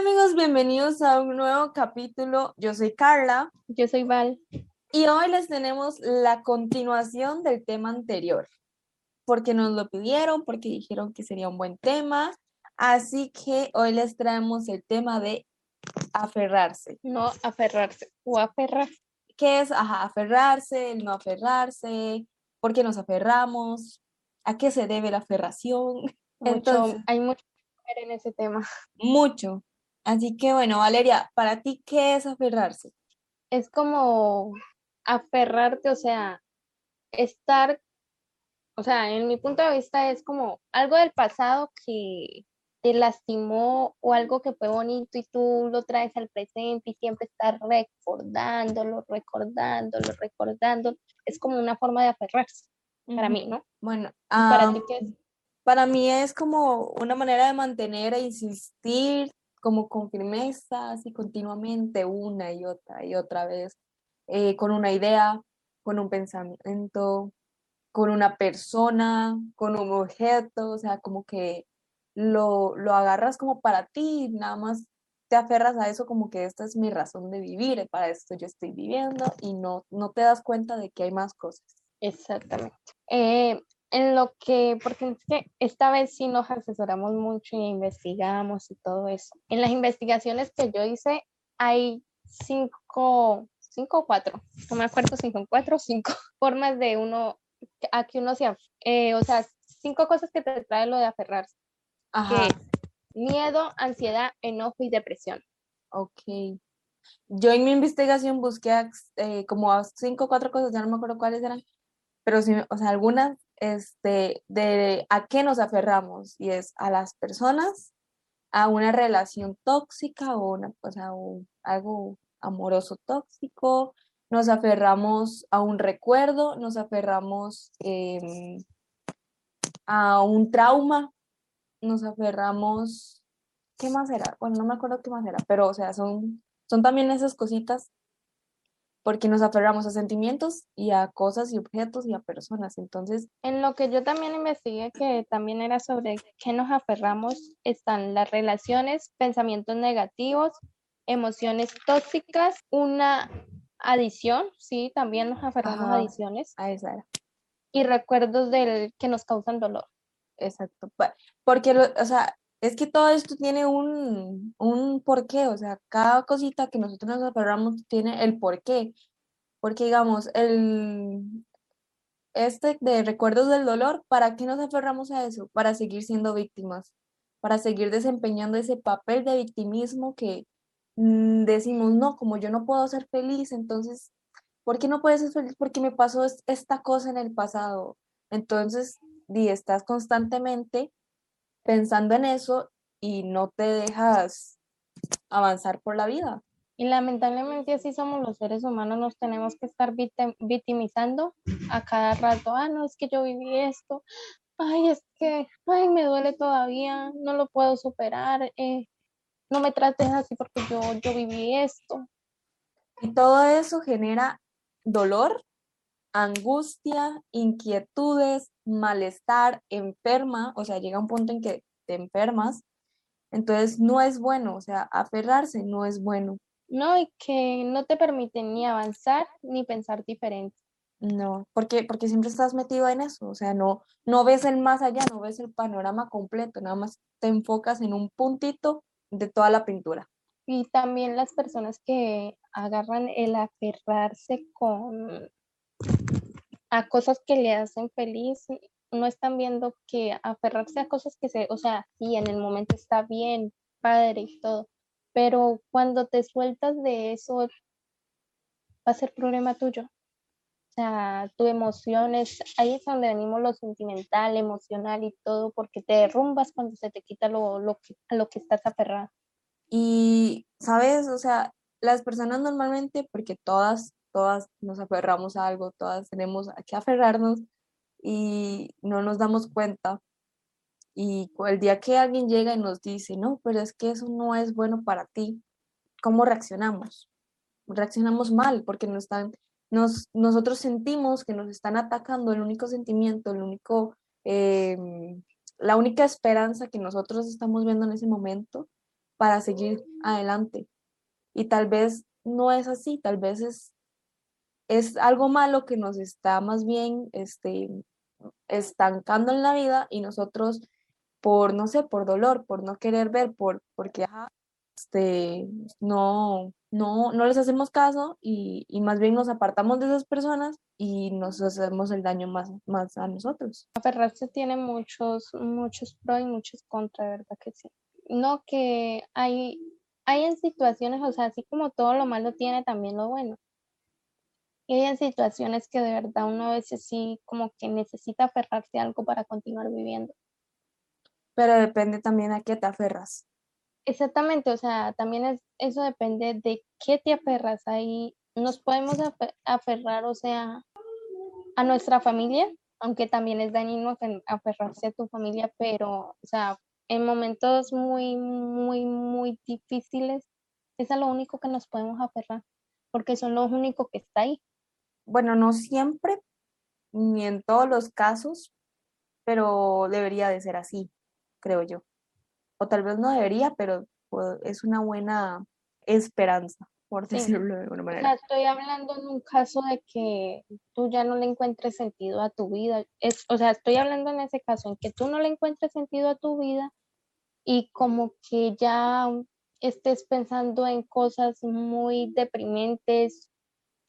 amigos, bienvenidos a un nuevo capítulo. Yo soy Carla. Yo soy Val. Y hoy les tenemos la continuación del tema anterior, porque nos lo pidieron, porque dijeron que sería un buen tema. Así que hoy les traemos el tema de aferrarse. No aferrarse o aferrar. ¿Qué es ajá, aferrarse, el no aferrarse? ¿Por qué nos aferramos? ¿A qué se debe la aferración? Entonces, hay mucho en ese tema. Mucho. Así que bueno, Valeria, para ti, ¿qué es aferrarse? Es como aferrarte, o sea, estar, o sea, en mi punto de vista es como algo del pasado que te lastimó o algo que fue bonito y tú lo traes al presente y siempre estás recordándolo, recordándolo, recordándolo. Es como una forma de aferrarse para mí, ¿no? Bueno, ¿Para ti qué es? Para mí es como una manera de mantener e insistir como con firmeza, así continuamente, una y otra y otra vez, eh, con una idea, con un pensamiento, con una persona, con un objeto, o sea, como que lo, lo agarras como para ti, nada más te aferras a eso como que esta es mi razón de vivir, para esto yo estoy viviendo y no, no te das cuenta de que hay más cosas. Exactamente. Eh, en lo que, porque es que esta vez sí nos asesoramos mucho y investigamos y todo eso. En las investigaciones que yo hice hay cinco, cinco o cuatro, no me acuerdo si son cuatro o cinco formas de uno, a que uno sea, eh, o sea, cinco cosas que te trae lo de aferrarse. Ajá. miedo, ansiedad, enojo y depresión. Ok. Yo en mi investigación busqué eh, como cinco o cuatro cosas, ya no me acuerdo cuáles eran, pero sí, o sea, algunas este, de a qué nos aferramos y es a las personas, a una relación tóxica o, una, o sea, algo amoroso tóxico, nos aferramos a un recuerdo, nos aferramos em, a un trauma, nos aferramos, ¿qué más era? Bueno, no me acuerdo qué más era, pero o sea, son, son también esas cositas porque nos aferramos a sentimientos y a cosas y objetos y a personas. Entonces, en lo que yo también investigué, que también era sobre qué nos aferramos, están las relaciones, pensamientos negativos, emociones tóxicas, una adición, sí, también nos aferramos a adiciones. A esa era. Y recuerdos del que nos causan dolor. Exacto. Porque, o sea, es que todo esto tiene un, un porqué, o sea, cada cosita que nosotros nos aferramos tiene el porqué. Porque, digamos, el, este de recuerdos del dolor, ¿para qué nos aferramos a eso? Para seguir siendo víctimas, para seguir desempeñando ese papel de victimismo que mm, decimos, no, como yo no puedo ser feliz, entonces, ¿por qué no puedes ser feliz? Porque me pasó esta cosa en el pasado. Entonces, di, estás constantemente pensando en eso y no te dejas avanzar por la vida. Y lamentablemente así somos los seres humanos, nos tenemos que estar victimizando a cada rato. Ah, no, es que yo viví esto. Ay, es que, ay, me duele todavía, no lo puedo superar. Eh, no me trates así porque yo, yo viví esto. Y todo eso genera dolor, angustia, inquietudes, malestar, enferma, o sea, llega un punto en que te enfermas, entonces no es bueno, o sea, aferrarse no es bueno. No, y que no te permite ni avanzar ni pensar diferente. No, porque, porque siempre estás metido en eso, o sea, no, no ves el más allá, no ves el panorama completo, nada más te enfocas en un puntito de toda la pintura. Y también las personas que agarran el aferrarse con a cosas que le hacen feliz, no están viendo que aferrarse a cosas que se, o sea, sí, en el momento está bien, padre y todo, pero cuando te sueltas de eso, va a ser problema tuyo. O sea, tu emociones, ahí es donde venimos lo sentimental, emocional y todo, porque te derrumbas cuando se te quita lo, lo que, a lo que estás aferrado. Y, ¿sabes? O sea, las personas normalmente, porque todas todas nos aferramos a algo, todas tenemos a que aferrarnos y no nos damos cuenta. Y el día que alguien llega y nos dice, no, pero es que eso no es bueno para ti, ¿cómo reaccionamos? Reaccionamos mal porque nos están, nos, nosotros sentimos que nos están atacando el único sentimiento, el único, em, la única esperanza que nosotros estamos viendo en ese momento, para seguir adelante. Y tal vez no es así, tal vez es, es algo malo que nos está más bien este, estancando en la vida y nosotros por, no sé, por dolor, por no querer ver, por, porque este, no, no, no les hacemos caso y, más bien nos apartamos de esas personas y nos hacemos el daño más, más a nosotros. Aferrarse tiene muchos, muchos pros y muchos contra, ¿verdad que sí? No que hay, hay en situaciones, o sea, así como todo lo malo tiene también lo bueno. Y hay situaciones que de verdad uno a veces sí como que necesita aferrarse a algo para continuar viviendo. Pero depende también a qué te aferras. Exactamente, o sea, también es, eso depende de qué te aferras. Ahí nos podemos aferrar, o sea, a nuestra familia, aunque también es dañino aferrarse a tu familia, pero, o sea, en momentos muy, muy, muy difíciles, es a lo único que nos podemos aferrar, porque son lo único que está ahí. Bueno, no siempre, ni en todos los casos, pero debería de ser así, creo yo o tal vez no debería, pero pues, es una buena esperanza, por decirlo de alguna manera. estoy hablando en un caso de que tú ya no le encuentres sentido a tu vida. Es, o sea, estoy hablando en ese caso en que tú no le encuentres sentido a tu vida y como que ya estés pensando en cosas muy deprimentes,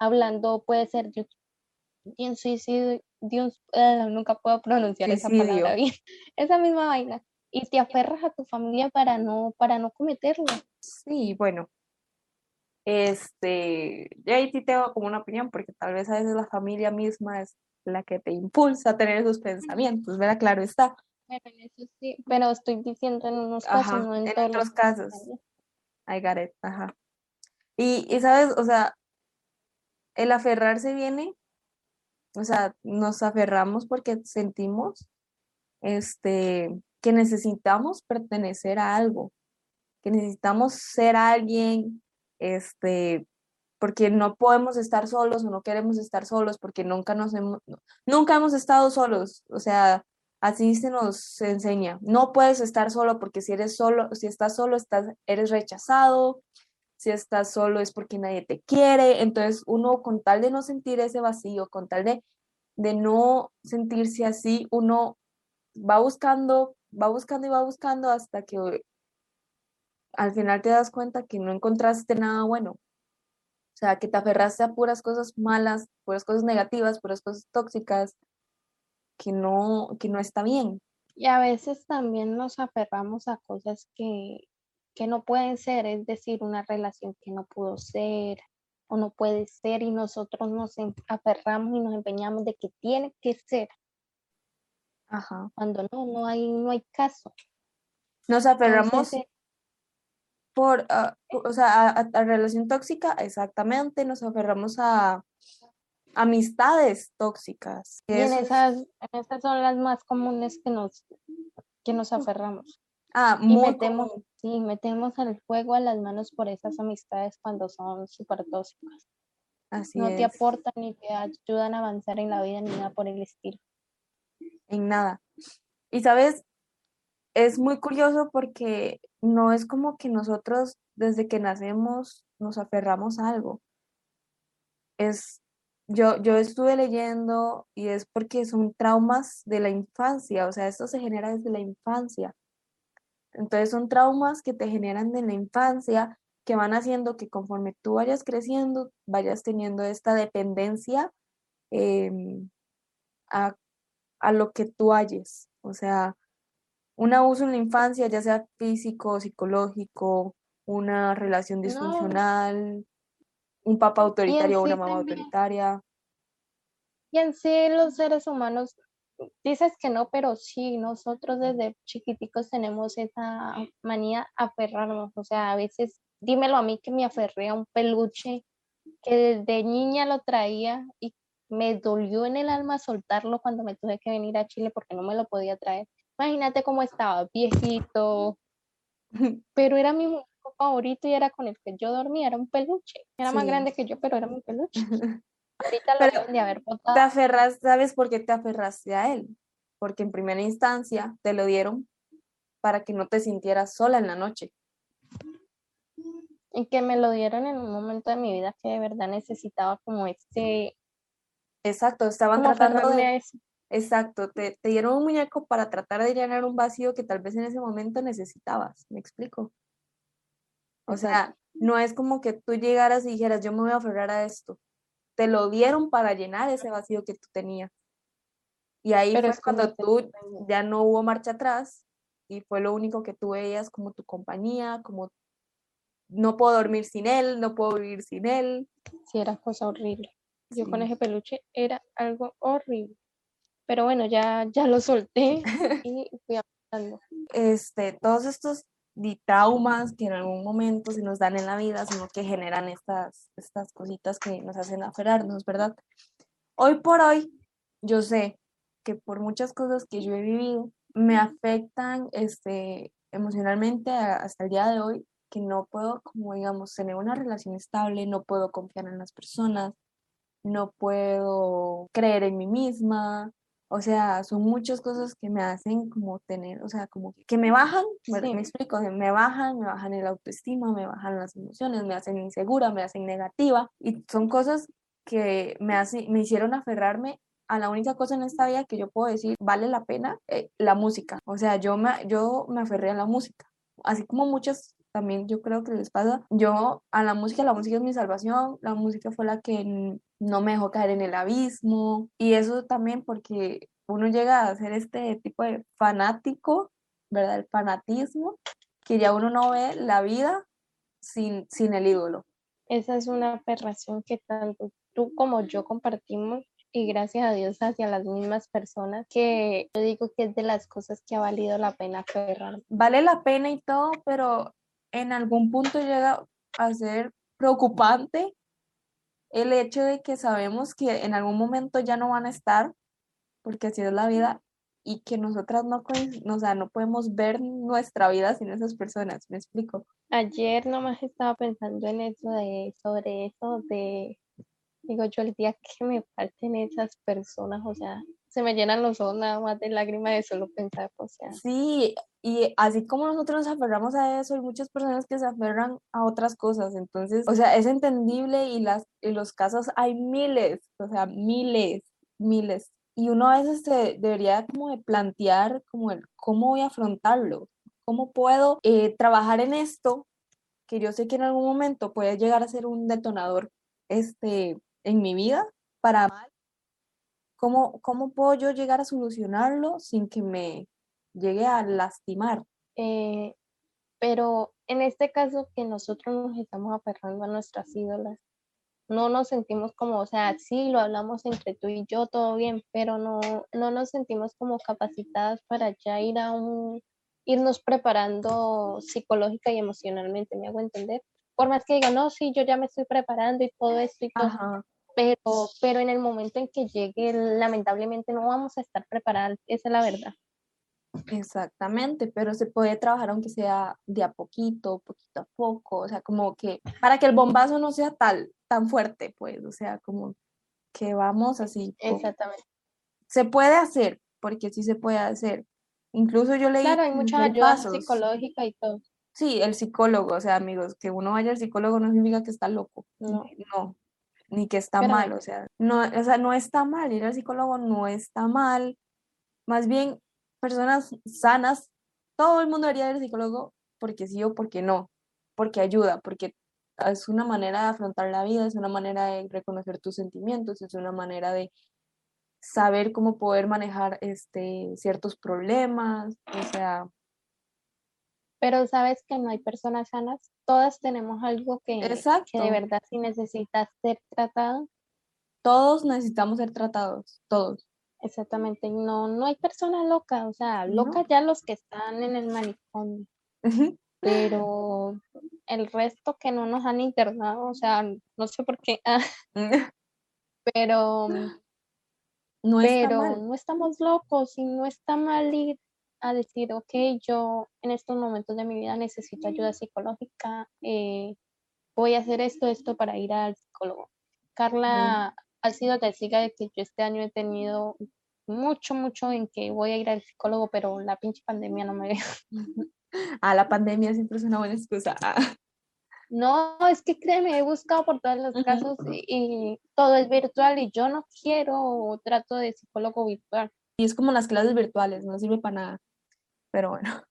hablando, puede ser de, un suicidio, de un, eh, nunca puedo pronunciar esa palabra bien, esa misma vaina y te aferras a tu familia para no, para no cometerlo. Sí, bueno, este, yo ahí sí tengo como una opinión, porque tal vez a veces la familia misma es la que te impulsa a tener esos pensamientos, ¿verdad? Claro está. Pero, eso sí, pero estoy diciendo en unos casos, no en, en otros casos. I got it, ajá. Y, y, sabes, o sea, el aferrarse viene, o sea, nos aferramos porque sentimos, este, que necesitamos pertenecer a algo, que necesitamos ser alguien, este, porque no podemos estar solos o no queremos estar solos, porque nunca nos hemos, nunca hemos estado solos, o sea, así se nos enseña. No puedes estar solo porque si eres solo, si estás solo, estás, eres rechazado, si estás solo es porque nadie te quiere, entonces uno con tal de no sentir ese vacío, con tal de, de no sentirse así, uno va buscando va buscando y va buscando hasta que al final te das cuenta que no encontraste nada bueno. O sea, que te aferraste a puras cosas malas, puras cosas negativas, puras cosas tóxicas, que no, que no está bien. Y a veces también nos aferramos a cosas que, que no pueden ser, es decir, una relación que no pudo ser o no puede ser y nosotros nos em, aferramos y nos empeñamos de que tiene que ser. Ajá. Cuando no, no hay, no hay caso. Nos aferramos eh, por, ah, o sea, a, relación tóxica, exactamente, nos aferramos a amistades tóxicas. Y en esas, esas son las más comunes que nos, que nos aferramos. Ah, y metemos, sí, metemos el fuego a las manos por esas amistades cuando son súper tóxicas. Así no te aportan ni te ayudan a avanzar en la vida ni nada por el estilo en nada. Y sabes, es muy curioso porque no es como que nosotros desde que nacemos nos aferramos a algo. Es, yo, yo estuve leyendo y es porque son traumas de la infancia, o sea, esto se genera desde la infancia. Entonces son traumas que te generan de la infancia que van haciendo que conforme tú vayas creciendo, vayas teniendo esta dependencia em, a a lo que tú halles. O sea, un abuso en la infancia, ya sea físico, psicológico, una relación disfuncional, un papá autoritario o una mamá autoritaria. Y en sí los seres humanos, dices que no, pero sí, nosotros desde chiquiticos tenemos esa manía aferrarnos. O sea, a veces, dímelo a mí que me aferré a un peluche que desde niña lo traía y me dolió en el alma soltarlo cuando me tuve que venir a Chile porque no me lo podía traer. Imagínate cómo estaba, viejito, pero era mi favorito y era con el que yo dormía, era un peluche. Era más grande que yo, pero era mi peluche. Ahorita lo de haber botado. Te aferras, ¿sabes por qué te aferraste a él? Porque en primera instancia te lo dieron para que no te sintieras sola en la noche. Y que me lo dieron en un momento de mi vida que de verdad necesitaba como este... Exacto, estaban tratando de... Exacto, te, te dieron un muñeco para tratar de llenar un vacío que tal vez en ese momento necesitabas, ¿me explico? O sea, no es como que tú llegaras y dijeras, yo me voy a aferrar a esto. Te lo dieron para llenar ese vacío que tú tenías. Y ahí fue cuando tú ya no hubo marcha atrás y fue lo único que tú veías como tu compañía, como no puedo dormir sin él, no puedo vivir sin él. Sí, era cosa horrible. Yo con ese peluche era algo horrible. Pero bueno, ya, ya lo solté y fui avanzando. Este, todos estos traumas que en algún momento se nos dan en la vida, sino que generan estas, estas cositas que nos hacen aferrarnos, ¿verdad? Hoy por hoy, yo sé que por muchas cosas que yo he vivido, me afectan este, emocionalmente hasta el día de hoy, que no puedo, como digamos, tener una relación estable, no puedo confiar en las personas, no puedo creer en mí misma, o sea, son muchas cosas que me hacen como tener, o sea, como que me bajan, me, explico, me bajan, me bajan el autoestima, me bajan las emociones, me hacen insegura, me hacen negativa y son cosas que me, hacen, me hicieron aferrarme a la única cosa en esta vida que yo puedo decir vale la pena, eh, la música. O sea, yo me, yo me aferré a la música. Así como muchas también yo creo que les pasa. Yo a la música, la música es mi salvación, la música fue la que no me dejó caer en el abismo y eso también porque uno llega a ser este tipo de fanático, ¿verdad? El fanatismo, que ya uno no ve la vida sin, sin el ídolo. Esa es una aberración que tanto tú como yo compartimos y gracias a Dios hacia las mismas personas que yo digo que es de las cosas que ha valido la pena aferrar. Vale la pena y todo, pero en algún punto llega a ser preocupante el hecho de que sabemos que en algún momento ya no van a estar, porque así es la vida, y que nosotras no, o sea, no podemos ver nuestra vida sin esas personas, ¿me explico? Ayer nomás estaba pensando en eso, de, sobre eso, de, digo yo, el día que me falten esas personas, o sea, se me llenan los ojos nada más de lágrimas de solo pensar, o sea. Sí, y así como nosotros nos aferramos a eso, hay muchas personas que se aferran a otras cosas. Entonces, o sea, es entendible y las, en los casos hay miles, o sea, miles, miles. Y uno a veces se debería como de plantear como el cómo voy a afrontarlo, cómo puedo eh, trabajar en esto, que yo sé que en algún momento puede llegar a ser un detonador este, en mi vida para. ¿Cómo, ¿Cómo puedo yo llegar a solucionarlo sin que me llegue a lastimar. Eh, pero en este caso que nosotros nos estamos aferrando a nuestras ídolas, no nos sentimos como, o sea, sí lo hablamos entre tú y yo, todo bien, pero no, no nos sentimos como capacitadas para ya ir a un, irnos preparando psicológica y emocionalmente, ¿me hago entender? Por más que diga, no, sí, yo ya me estoy preparando y todo esto y todo, pero, pero en el momento en que llegue, lamentablemente no vamos a estar preparadas, esa es la verdad. Exactamente, pero se puede trabajar aunque sea de a poquito, poquito a poco, o sea, como que para que el bombazo no sea tal, tan fuerte, pues, o sea, como que vamos así. Exactamente. Se puede hacer, porque sí se puede hacer. Incluso yo leí. Claro, hay mucha ayuda psicológica y todo. Sí, el psicólogo, o sea, amigos, que uno vaya al psicólogo no significa que está loco. No. no ni que está mal, o sea, no, o sea, no está mal, ir al psicólogo no está mal. Más bien personas sanas, todo el mundo debería ir al psicólogo porque sí o porque no, porque ayuda, porque es una manera de afrontar la vida, es una manera de reconocer tus sentimientos, es una manera de saber cómo poder manejar este, ciertos problemas, o sea... Pero sabes que no hay personas sanas, todas tenemos algo que, que de verdad si necesitas ser tratado. Todos necesitamos ser tratados, todos. Exactamente, no, no hay personas locas, o sea, locas ya los que están en el manicomio, pero el resto que no nos han internado, o sea, no sé por qué, pero, no, pero no estamos locos y no está mal ir a decir, ok, yo en estos momentos de mi vida necesito ayuda psicológica, eh, voy a hacer esto, esto para ir al psicólogo. Carla ha sido testiga de que yo este año he tenido mucho, mucho en que voy a ir al psicólogo, pero la pinche pandemia no me deja. Ah, la pandemia siempre es una buena excusa. Ah. No, es que créeme, he buscado por todos los casos y, y, todo es virtual y yo no quiero trato de psicólogo virtual. Y es como las clases virtuales, no sirve para nada. Pero bueno.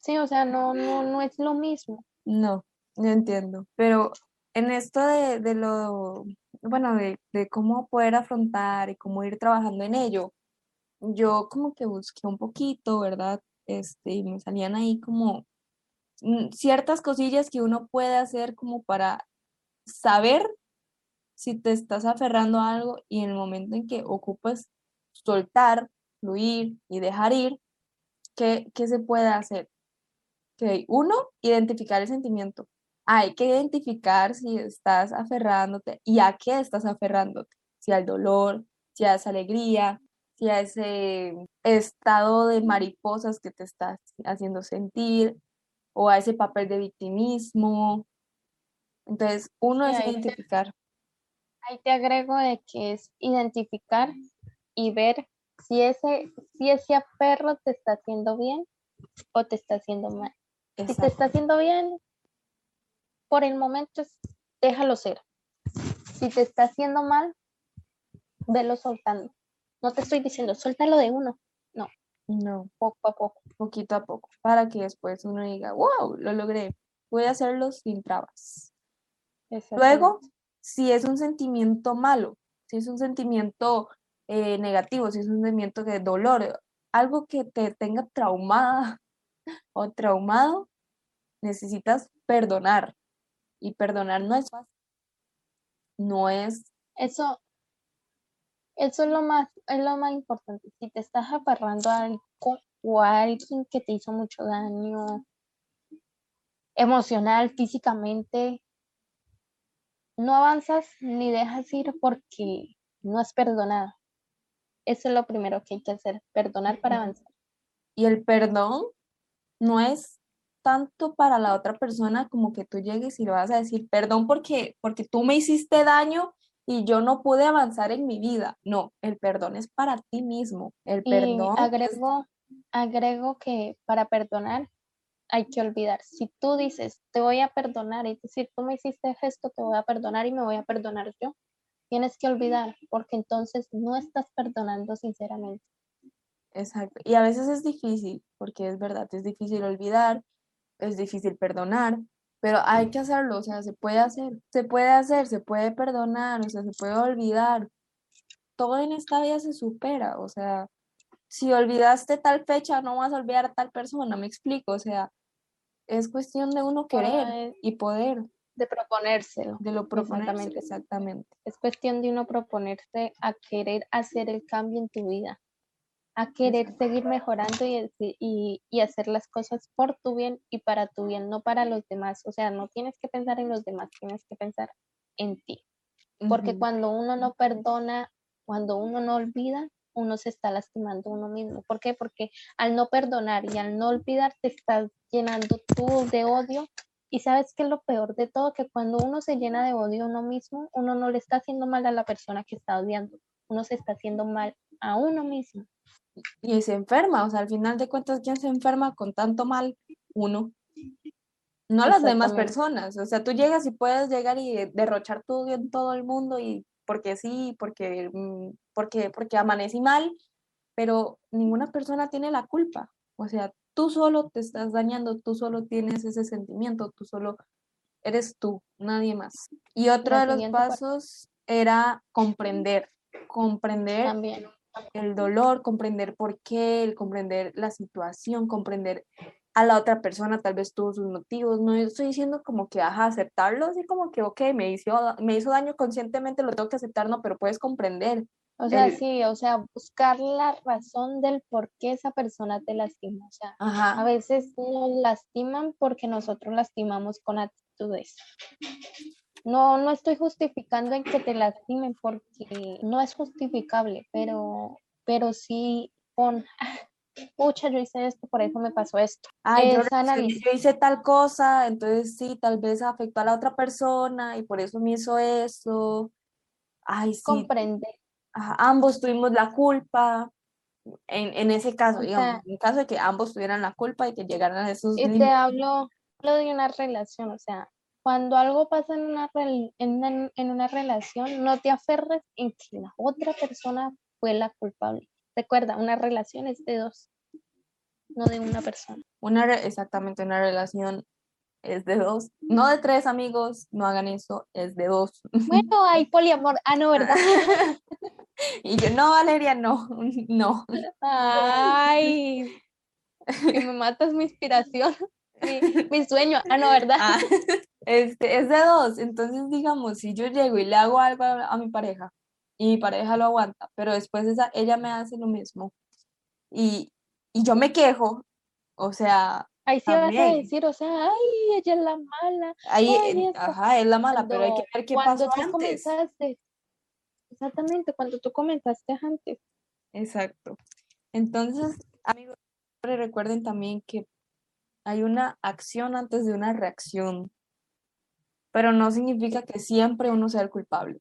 Sí, o sea, no, no, no es lo mismo. No, no entiendo. Pero en esto de, de lo, bueno, de, de cómo poder afrontar y cómo ir trabajando en ello, yo como que busqué un poquito, ¿verdad? Este, y me salían ahí como mm, ciertas cosillas que uno puede hacer como para saber si te estás aferrando a algo y en el momento en que ocupas soltar, fluir y dejar ir, ¿qué, qué se puede hacer? Okay. Uno, identificar el sentimiento. Hay que identificar si estás aferrándote y a qué estás aferrándote. Si al dolor, si a esa alegría, si a ese estado de mariposas que te estás haciendo sentir o a ese papel de victimismo. Entonces, uno es identificar. ahí te agrego de que es identificar y ver si ese, si ese aferro te está haciendo bien o te está haciendo mal. Si te está haciendo bien, por el momento déjalo ser. Si te está haciendo mal, velo soltando. No te estoy diciendo, suéltalo de uno. No. No. Poco a poco. Poquito a poco. Para que después uno diga, wow, lo logré. Voy a hacerlo sin trabas. Luego, si es un sentimiento malo, si es un sentimiento eh, negativo, si es un sentimiento de dolor, algo que te tenga traumada o traumado, necesitas perdonar. Y perdonar no es fácil. No es. Eso, eso es lo más, es lo más importante. Si te estás aferrando a algo o a alguien que te hizo mucho daño emocional, físicamente, no avanzas ni dejas ir porque no has perdonado. Eso es lo primero que hay que hacer, perdonar para avanzar. Y el perdón no es tanto para la otra persona como que tú llegues y le vas a decir, perdón porque, porque tú me hiciste daño y yo no pude avanzar en mi vida. No, el perdón es para ti mismo. El perdón. agrego, agrego que para perdonar hay que olvidar. Si tú dices, te voy a perdonar, es decir, tú me hiciste esto, te voy a perdonar y me voy a perdonar yo, tienes que olvidar, porque entonces no estás perdonando sinceramente. Exacto. Y a veces es difícil, porque es verdad, es difícil olvidar, es difícil perdonar, pero hay que hacerlo, o sea, se puede hacer, se puede hacer, se puede perdonar, o sea, se puede olvidar. Todo en esta vida se supera, o sea, si olvidaste tal fecha, no vas a olvidar a tal persona, me explico, o sea, es cuestión de uno querer y poder. De proponérselo. De lo proponerse, exactamente. Es cuestión de uno proponerse a querer hacer el cambio en tu vida a querer seguir mejorando y, y, y, hacer las cosas por tu bien y para tu bien, no para los demás. O sea, no tienes que pensar en los demás, tienes que pensar en ti. Porque cuando uno no perdona, cuando uno no olvida, uno se está lastimando uno mismo. ¿Por qué? Porque al no perdonar y al no olvidar, te estás llenando tú de odio. Y sabes que es lo peor de todo, que cuando uno se llena de odio a uno mismo, uno no le está haciendo mal a la persona que está odiando, uno se está haciendo mal a uno mismo y se enferma, o sea, al final de cuentas, ¿quién se enferma con tanto mal? Uno. No las demás personas, o sea, tú llegas y puedes llegar y derrochar todo en todo el mundo y porque sí, porque, mm, porque, porque amanecí mal, pero ninguna persona tiene la culpa, o sea, tú solo te estás dañando, tú solo tienes ese sentimiento, tú solo eres tú, nadie más. Y otro de los pasos era comprender, comprender También el dolor, comprender por qué, el comprender la situación, comprender a la otra persona, tal vez tuvo sus motivos. No estoy diciendo como que, ajá, aceptarlo, así como que, ok, me hizo, me hizo daño conscientemente, lo tengo que aceptar, no, pero puedes comprender. O sea, sí, o sea, buscar la razón del por qué esa persona te lastima. O sea, a veces nos lastiman porque nosotros lastimamos con actitudes. No, no estoy justificando en que te lastimen porque no es justificable, pero, pero sí con, pucha, yo hice esto, por eso me pasó esto. Ay, yo, yo, hice tal cosa, entonces sí, tal vez afectó a la otra persona y por eso me hizo eso. Ay, sí. Ambos tuvimos la culpa. En, en ese caso, digamos, en caso de que ambos tuvieran la culpa y que llegaran a esos. Y te hablo, hablo de una relación, o sea, cuando algo pasa en una, en, en una relación, no te aferres en que la otra persona fue la culpable. Recuerda, una relación es de dos, no de una persona. Una, exactamente, una relación es de dos, no de tres amigos, no hagan eso, es de dos. Bueno, hay poliamor, ah, no, ¿verdad? y yo, no, Valeria, no, no. Ay, me matas mi inspiración, mi, sueño, ah, no, ¿verdad? Ah, este, es de dos, entonces digamos, si yo llego y le hago algo a, mi pareja y mi pareja lo aguanta, pero después esa, ella me hace lo mismo y, y yo me quejo, o sea, Ahí sí vas a decir, o sea, ay, ella es la mala. Ahí, eh, ajá, es la mala, pero hay que ver qué pasó tú Comenzaste, exactamente, cuando tú comentaste antes. Exacto. Entonces, amigos, recuerden también que hay una acción antes de una reacción, pero no significa que siempre uno sea el culpable,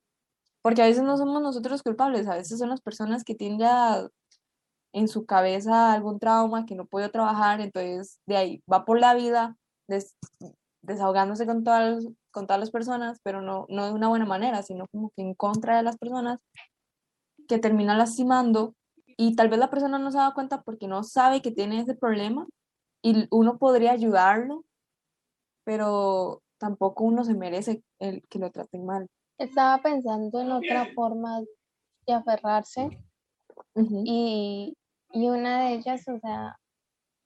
porque a veces no somos nosotros culpables, a veces son las personas que tienden a en su cabeza algún trauma que no puede trabajar, entonces de ahí va por la vida desahogándose con todas, con todas las personas, pero no, no de una buena manera, sino como que en contra de las personas, que termina lastimando y tal vez la persona no se da cuenta porque no sabe que tiene ese problema y uno podría ayudarlo, pero tampoco uno se merece el que lo traten mal. Estaba pensando en otra forma de aferrarse y y una de ellas, o sea,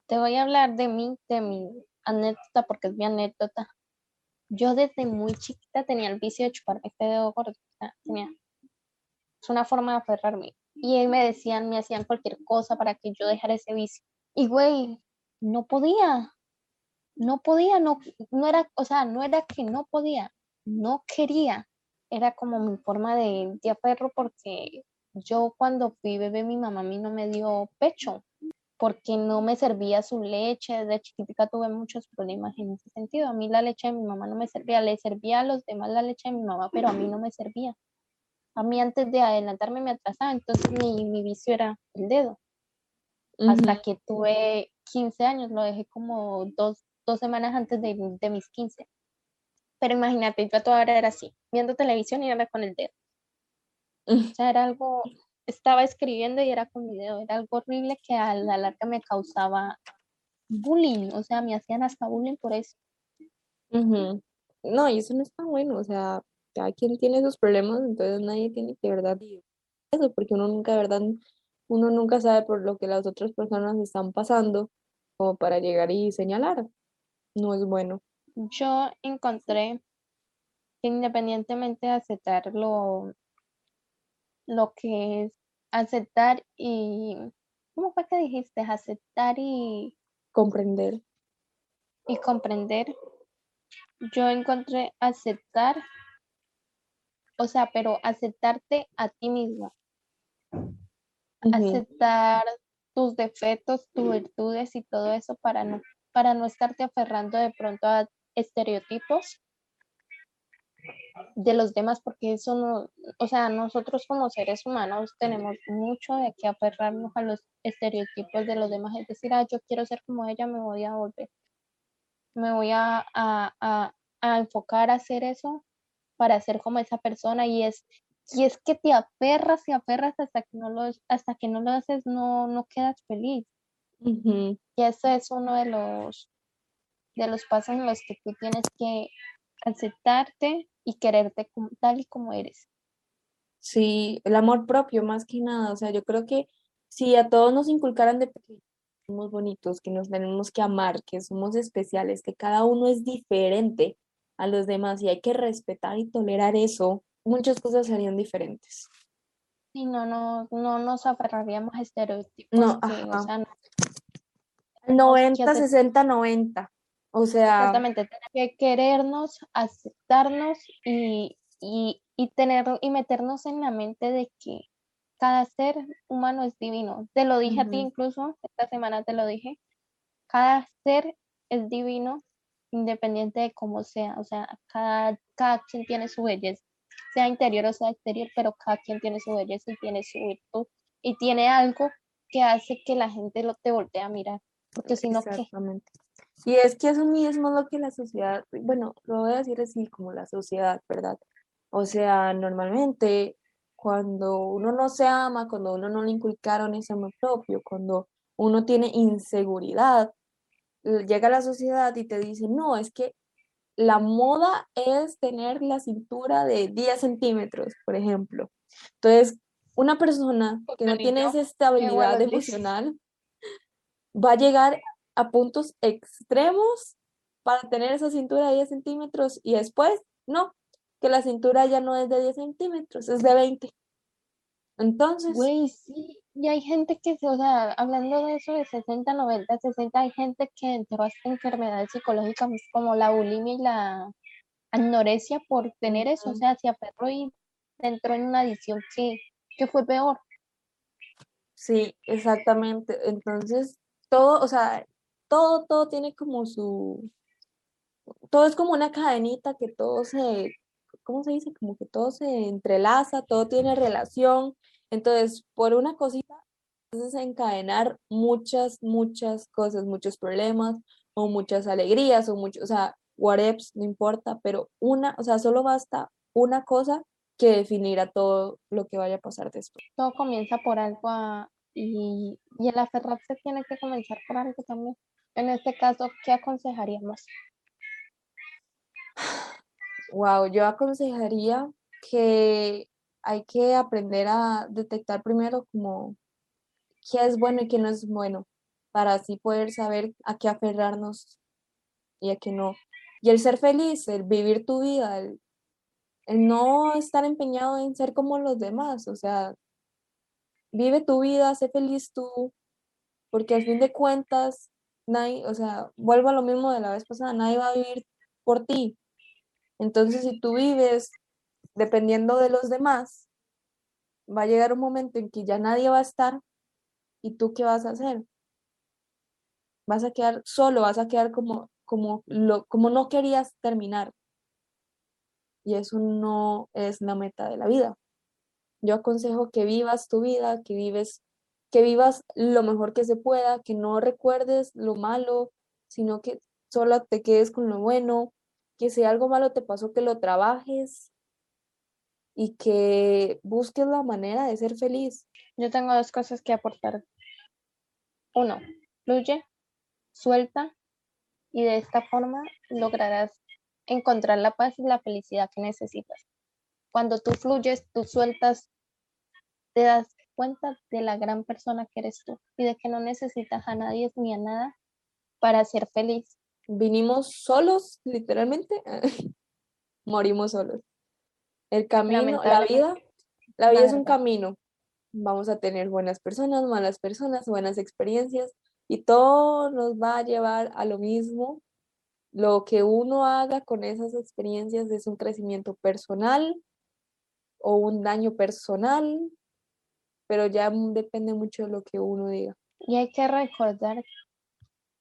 te voy a hablar de mí, de mi anécdota, porque es mi anécdota. Yo desde muy chiquita tenía el vicio de chuparme este dedo gordo. Tenía, es una forma de aferrarme. Y me decían, me hacían cualquier cosa para que yo dejara ese vicio. Y güey, no podía. No podía, no, no era, o sea, no era que no podía, no quería. Era como mi forma de, de aferro porque yo cuando fui bebé, mi mamá a mí no me dio pecho porque no me servía su leche. Desde chiquitita tuve muchos problemas en ese sentido. A mí la leche de mi mamá no me servía. Le servía a los demás la leche de mi mamá, pero a mí no me servía. A mí antes de adelantarme me atrasaba, entonces mi, mi vicio era el dedo. Hasta que tuve 15 años, lo dejé como dos, dos semanas antes de, de mis 15. Pero imagínate, yo toda hora era así, viendo televisión y era con el dedo. O sea, era algo, estaba escribiendo y era con video, era algo horrible que a la larga me causaba bullying, o sea, me hacían hasta bullying por eso. No, y eso no está bueno, o sea, cada quien tiene sus problemas, entonces nadie tiene que, verdad, eso, porque uno nunca, de verdad, uno nunca sabe por lo que las otras personas están pasando, como para llegar y señalar. No es bueno. Yo encontré que independientemente de aceptarlo lo que es aceptar y, ¿cómo fue que dijiste? Aceptar y comprender. Y comprender. Yo encontré aceptar, o sea, pero aceptarte a ti mismo. Aceptar tus defectos, tus virtudes y todo eso para no, para no estarte aferrando de pronto a estereotipos de los demás, porque eso no, o sea, nosotros como seres humanos tenemos mucho de que aferrarnos a los estereotipos de los demás, es decir, ah, yo quiero ser como ella, me voy a volver, me voy a, a, a, enfocar a hacer eso para ser como esa persona y es y es que te aferras y aferras hasta que no lo hasta que no lo haces no no quedas feliz. Y ese es uno de los de los pasos en los que tú tienes que aceptarte y quererte tal y como eres. Sí, el amor propio más que nada, o sea, yo creo que si a todos nos inculcaran de pequeños que somos bonitos, que nos tenemos que amar, que somos especiales, que cada uno es diferente a los demás y hay que respetar y tolerar eso, muchas cosas serían diferentes. Sí, no, no, no nos aferraríamos a estereotipos. No, o sea, 90, 60, 90. O sea. Exactamente, que querernos, aceptarnos y, y, y, tener y meternos en la mente de que cada ser humano es divino. Te lo dije a ti incluso, esta semana te lo dije. Cada ser es divino independiente de cómo sea. O sea, cada, cada quien tiene su belleza, sea interior o sea exterior, pero cada quien tiene su belleza y tiene su virtud y tiene algo que hace que la gente lo te voltee a mirar. Porque si no, ¿qué? Y es que eso mismo es lo que la sociedad, bueno, lo voy a decir así como la sociedad, ¿verdad? O sea, normalmente cuando uno no se ama, cuando uno no le inculcaron ese amor propio, cuando uno tiene inseguridad, llega la sociedad y te dice, no, es que la moda es tener la cintura de 10 centímetros, por ejemplo. Entonces, una persona que no tiene esa estabilidad emocional va a llegar a puntos extremos para tener esa cintura de 10 centímetros y después, no, que la cintura ya no es de 10 centímetros, es de 20. Entonces... Güey, sí, y hay gente que, o sea, hablando de eso de 60, 90, 60, hay gente que entró hasta enfermedades psicológicas como la bulimia y la anorexia por tener eso, o sea, se aferró y entró en una adicción que, que fue peor. Sí, exactamente. Entonces, todo, o sea, todo, todo tiene como su, todo es como una cadenita que todo se, ¿cómo se dice? Como que todo se entrelaza, todo tiene relación. Entonces, por una cosita, entonces encadenar muchas, muchas cosas, muchos problemas o muchas alegrías o muchos, o sea, whatevs, no importa, pero una, o sea, solo basta una cosa que definirá todo lo que vaya a pasar después. Todo comienza por algo ah, y, y el aferrarse tiene que comenzar por algo también. En este caso, ¿qué aconsejaríamos? Wow, yo aconsejaría que hay que aprender a detectar primero como qué es bueno y qué no es bueno, para así poder saber a qué aferrarnos y a qué no. Y el ser feliz, el vivir tu vida, el, el no estar empeñado en ser como los demás, o sea, vive tu vida, sé feliz tú, porque al fin de cuentas nadie, o sea, vuelvo a lo mismo de la vez pasada, nadie va a vivir por ti. Entonces, si tú vives dependiendo de los demás, va a llegar un momento en que ya nadie va a estar y tú qué vas a hacer? Vas a quedar solo, vas a quedar como como lo como no querías terminar. Y eso no es la meta de la vida. Yo aconsejo que vivas tu vida, que vives que vivas lo mejor que se pueda, que no recuerdes lo malo, sino que solo te quedes con lo bueno, que si algo malo te pasó, que lo trabajes y que busques la manera de ser feliz. Yo tengo dos cosas que aportar. Uno, fluye, suelta y de esta forma lograrás encontrar la paz y la felicidad que necesitas. Cuando tú fluyes, tú sueltas, te das cuenta de la gran persona que eres tú y de que no necesitas a nadie ni a nada para ser feliz. Vinimos solos, literalmente, morimos solos. El camino, la vida, la vida es un camino. Vamos a tener buenas personas, malas personas, buenas experiencias y todo nos va a llevar a lo mismo. Lo que uno haga con esas experiencias es un crecimiento personal o un daño personal pero ya depende mucho de lo que uno diga. Y hay que recordar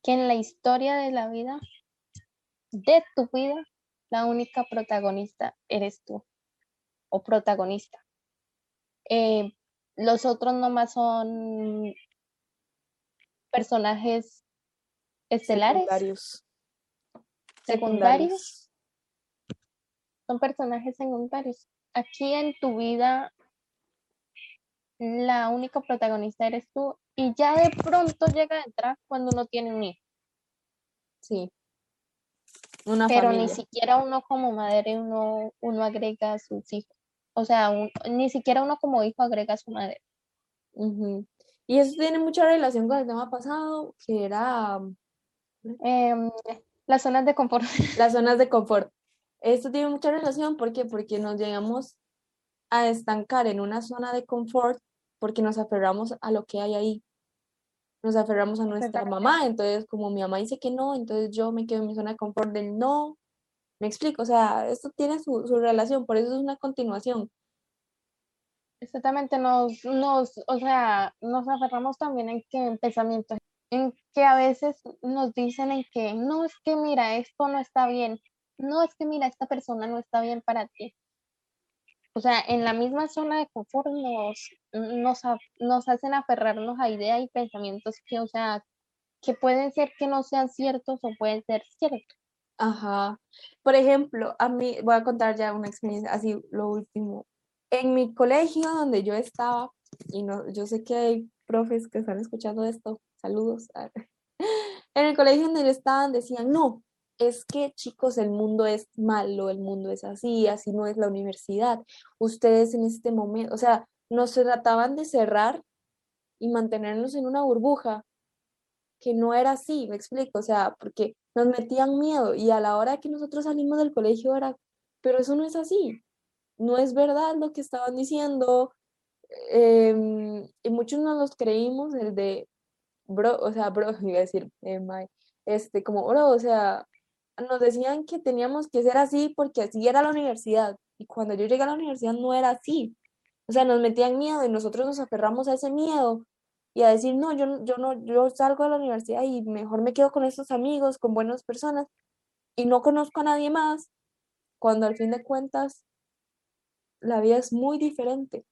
que en la historia de la vida, de tu vida, la única protagonista eres tú o protagonista. Eh, los otros nomás son personajes estelares. Secundarios. Secundarios. Son personajes secundarios. Aquí en tu vida la única protagonista eres tú y ya de pronto llega a entrar cuando uno tiene un hijo. Sí. Una Pero ni siquiera uno como madre, uno, uno agrega a sus hijos. O sea, ni siquiera uno como hijo agrega a su madre. Y eso tiene mucha relación con el tema pasado, que era... Em, las zonas de confort. Las zonas de confort. Esto tiene mucha relación, ¿por qué? Porque nos llegamos a estancar en una zona de confort porque nos aferramos a lo que hay ahí. Nos aferramos a nuestra mamá, entonces como mi mamá dice que no, entonces yo me quedo en mi zona de confort del no. Me explico, o sea, esto tiene su, relación, por eso es una continuación. Exactamente, nos, nos, o sea, nos aferramos también en que en pensamientos, en que a veces nos dicen en que no es que mira, esto no está bien, no es que mira, esta persona no está bien para ti o sea, en la misma zona de confort nos, nos, hacen aferrarnos a ideas y pensamientos que, o sea, que pueden ser que no sean ciertos o pueden ser ciertos. Ajá. Por ejemplo, a mí, voy a contar ya una experiencia, así lo último. En mi colegio donde yo estaba, y no, yo sé que hay profes que están escuchando esto, saludos. En el colegio donde yo estaba decían, no, es que chicos, el mundo es malo, el mundo es así, así no es la universidad. Ustedes en este momento, o sea, nos trataban de cerrar y mantenernos en una burbuja que no era así, me explico, o sea, porque nos metían miedo y a la hora que nosotros salimos del colegio era, pero eso no es así, no es verdad lo que estaban diciendo, em, y muchos no los creímos, el de, bro, o sea, bro, iba a decir, eh, este, como, bro, o sea, nos decían que teníamos que ser así porque así era la universidad, y cuando yo llegué a la universidad no era así, o sea, nos metían miedo y nosotros nos aferramos a ese miedo y a decir, no, yo, yo no, yo salgo de la universidad y mejor me quedo con estos amigos, con buenas personas y no conozco a nadie más, cuando al fin de cuentas la vida es muy diferente.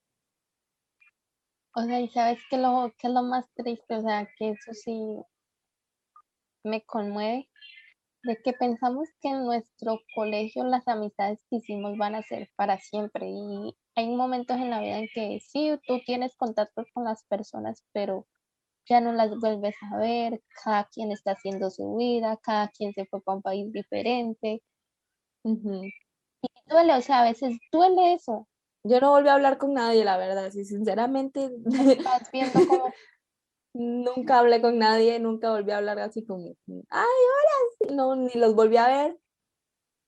O sea, y sabes que lo que es lo más triste, o sea, que eso sí me conmueve, de que pensamos que en nuestro colegio las amistades que hicimos van a ser para siempre y hay momentos en la vida en que sí, tú tienes contactos con las personas, pero ya no las vuelves a ver, cada quien está haciendo su vida, cada quien se fue para un país diferente. Y duele, o sea, a veces duele eso. Yo no volví a hablar con nadie, la verdad, sí, sinceramente. Estás viendo como... nunca hablé con nadie, nunca volví a hablar así como, ay, hola, no, ni los volví a ver.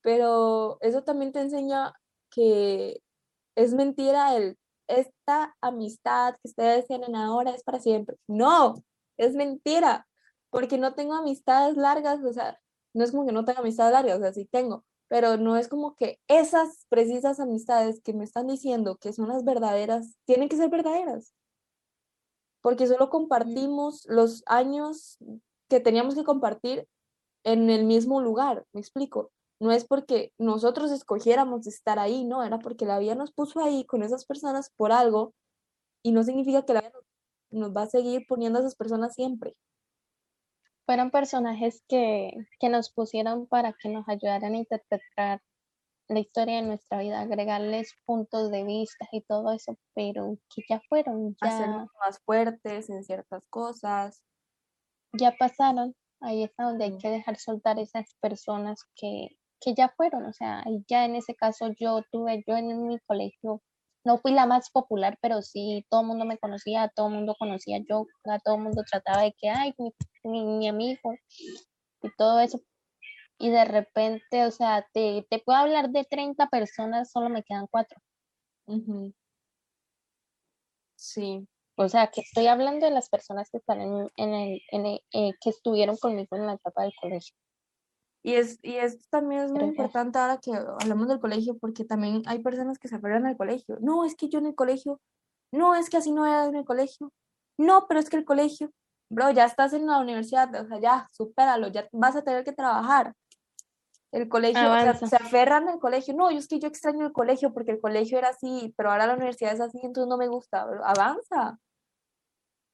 Pero eso también te enseña que es mentira el, esta amistad que ustedes tienen ahora es para siempre. No, es mentira, porque no tengo amistades largas, o sea, no es como que no tengo amistades largas, o sea, sí tengo, pero no es como que esas precisas amistades que me están diciendo que son las verdaderas, tienen que ser verdaderas, porque solo compartimos los años que teníamos que compartir en el mismo lugar, me explico no es porque nosotros escogiéramos estar ahí, no, era porque la vida nos puso ahí con esas personas por algo y no significa que la vida nos, va a seguir poniendo a esas personas siempre. Fueron personajes que, que nos pusieron para que nos ayudaran a interpretar la historia de nuestra vida, agregarles puntos de vista y todo eso, pero que ya fueron, ya hacernos más fuertes en ciertas cosas. Ya pasaron, ahí está donde hay que dejar soltar esas personas que, que ya fueron, o sea, ya en ese caso yo tuve, yo en mi colegio no fui la más popular, pero sí, todo el mundo me conocía, todo el mundo conocía yo, a todo el mundo trataba de que, ay, mi, mi, amigo, y todo eso. Y de repente, o sea, te, te puedo hablar de 30 personas, solo me quedan cuatro. Sí. O sea, que estoy hablando de las personas que están en, en el, en el eh, que estuvieron conmigo en la etapa del colegio. Y, es, y esto también es muy importante ahora que hablamos del colegio, porque también hay personas que se aferran al colegio. No, es que yo en el colegio, no, es que así no era en el colegio. No, pero es que el colegio, bro, ya estás en la universidad, o sea, ya, supéralo, ya vas a tener que trabajar. El colegio, o sea, se aferran al colegio. No, yo es que yo extraño el colegio porque el colegio era así, pero ahora la universidad es así, entonces no me gusta. Avanza.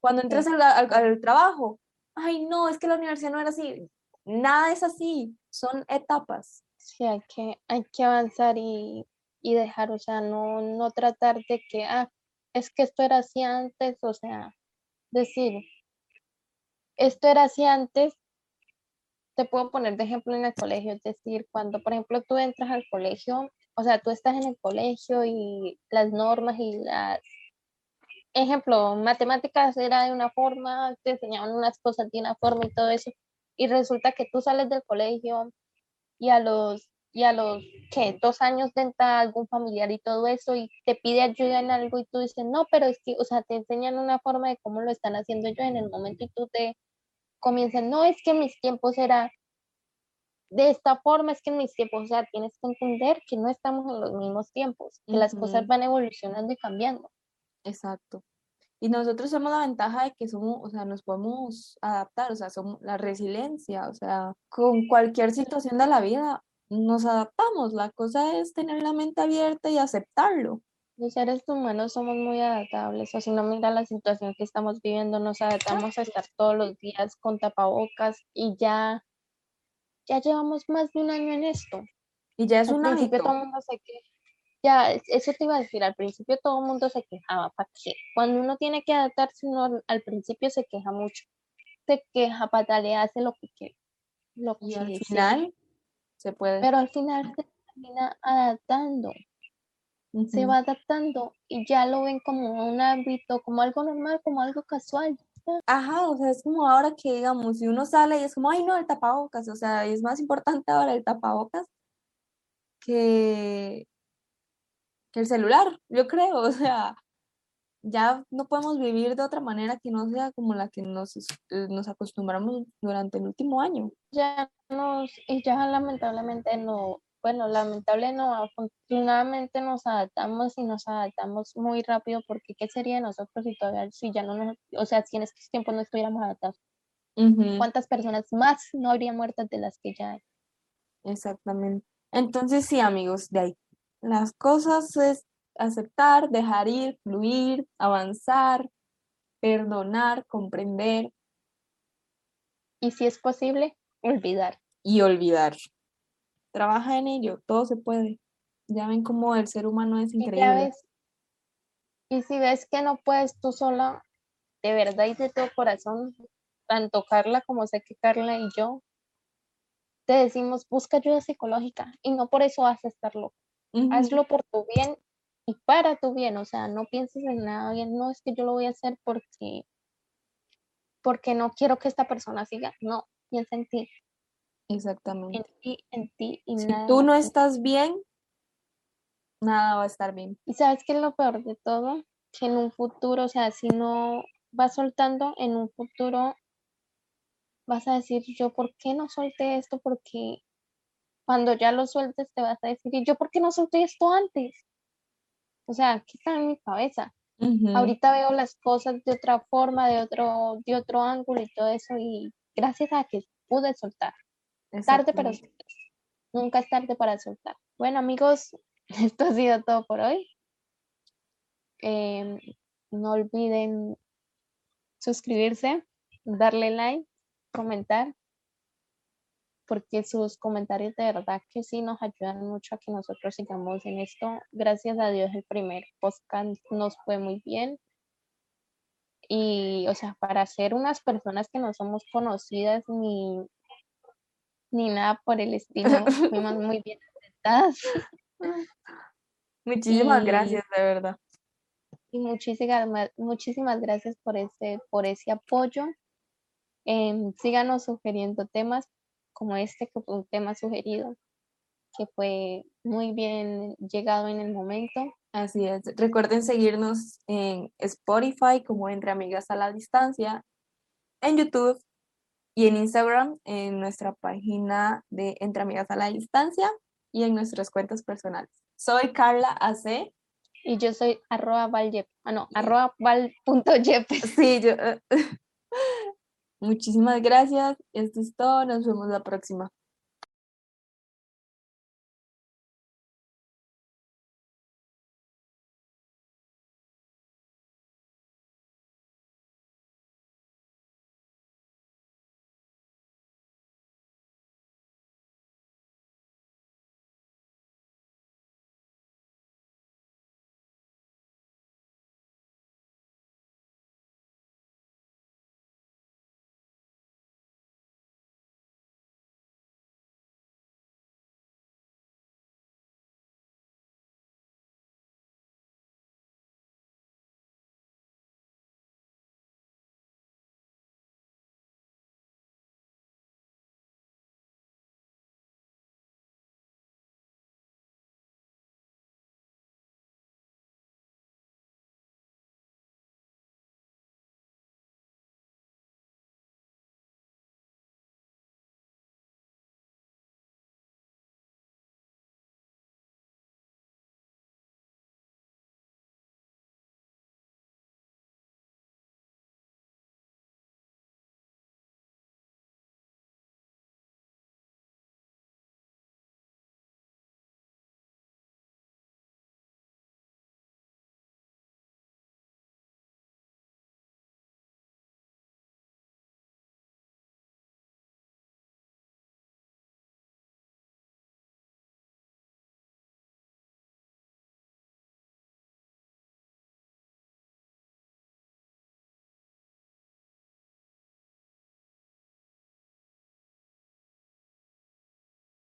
Cuando entres al, al trabajo, ay, no, es que la universidad no era así. Nada es así son etapas. Sí, hay que, hay que avanzar y, dejar, o sea, no, no tratar de que, ah, es que esto era así antes, o sea, decir, esto era así antes, te puedo poner de ejemplo en el colegio, es decir, cuando por ejemplo tú entras al colegio, o sea, tú estás en el colegio y las normas y las, ejemplo, matemáticas era de una forma, te enseñaban unas cosas de una forma y todo eso, y resulta que tú sales del colegio y a los, y a los, ¿qué? Dos años entra algún familiar y todo eso y te pide ayuda en algo y tú dices, no, pero es que, o sea, te enseñan una forma de cómo lo están haciendo yo en el momento y tú te comienzas, no, es que mis tiempos era de esta forma, es que en mis tiempos, o sea, tienes que entender que no estamos en los mismos tiempos, que las cosas van evolucionando y cambiando. Exacto. Y nosotros somos la ventaja de que somos, o sea, nos podemos adaptar, o sea, somos la resiliencia, o sea, con cualquier situación de la vida nos adaptamos. La cosa es tener la mente abierta y aceptarlo. Los seres humanos somos muy adaptables, o si no mira la situación que estamos viviendo, nos adaptamos a estar todos los días con tapabocas y ya, ya llevamos más de un año en esto. Y ya es Al un principio hábito. todo mundo se que- Ya, es- eso te iba a decir, al principio todo el mundo se quejaba, ¿para qué? Cuando uno tiene que adaptarse, uno al principio se queja mucho. Se queja, patalea, hace lo que quiere. Lo Y que al final se puede. Pero al final se termina adaptando, se va adaptando y ya lo ven como un hábito, como algo normal, como algo casual. Ajá, o sea, es como ahora que digamos, si uno sale y es como, ay no, el tapabocas, o sea, es más importante ahora el tapabocas que, que el celular, yo creo, o sea, ya no podemos vivir de otra manera que no sea como la que nos, eh, nos acostumbramos durante el último año. Ya nos, y ya lamentablemente no, bueno, lamentable no, afortunadamente nos adaptamos y nos adaptamos muy rápido porque ¿qué sería de nosotros si todavía, si ya no nos, o sea, si en estos tiempos no estuviéramos adaptados? ¿Cuántas personas más no habría muertas de las que ya hay? exactamente. Entonces, sí, amigos, de ahí. Las cosas es aceptar, dejar ir, fluir, avanzar, perdonar, comprender Y si es posible, olvidar. y olvidar. Trabaja en ello, todo se puede. Ya ven cómo el ser humano es Y ya increíble. ves, y si ves que no puedes tú sola, de verdad y de todo corazón, tanto Carla como sé que Carla y yo, te decimos, busca ayuda psicológica y no por eso vas a estar loco. Hazlo por tu bien y para tu bien, o sea, no pienses en nada bien, no es que yo lo voy a hacer porque porque no quiero que esta persona siga, no, piensa en ti, en Exactamente. ti, en ti y Si nada tú no estás bien, nada va a estar bien. Y sabes qué es lo peor de todo, que en un futuro, o sea, si no vas soltando, en un futuro vas a decir, yo, ¿por qué no solté esto? Porque cuando ya lo sueltes te vas a decir, ¿y yo por qué no solté esto antes? O sea, ¿qué está en mi cabeza? Ahorita veo las cosas de otra forma, de otro, de otro ángulo y todo eso, y gracias a que pude soltar. Tarde, pero exactamente. nunca es tarde para soltar. Bueno, amigos, esto ha sido todo por hoy. Em, no olviden suscribirse, darle like, comentar, porque sus comentarios de verdad que sí nos ayudan mucho a que nosotros sigamos en esto. Gracias a Dios, el primer podcast nos fue muy bien. Y, o sea, para ser unas personas que no somos conocidas ni, ni nada por el estilo, fuimos muy bien aceptadas. Muchísimas Y- gracias, de verdad. Y muchísimas, ma- muchísimas gracias por ese, por ese apoyo. Em, síganos sugiriendo temas como este, que fue un tema sugerido, que fue muy bien llegado en el momento. Así es. Recuerden seguirnos en Spotify como Entre Amigas a la Distancia, en YouTube y en Instagram en nuestra página de Entre Amigas a la Distancia y en nuestras cuentas personales. Soy Carla AC. Y yo soy arroba valyep, ah no, arroba val.yepes. Sí, yo. Muchísimas gracias. Esto es todo. Nos vemos la próxima.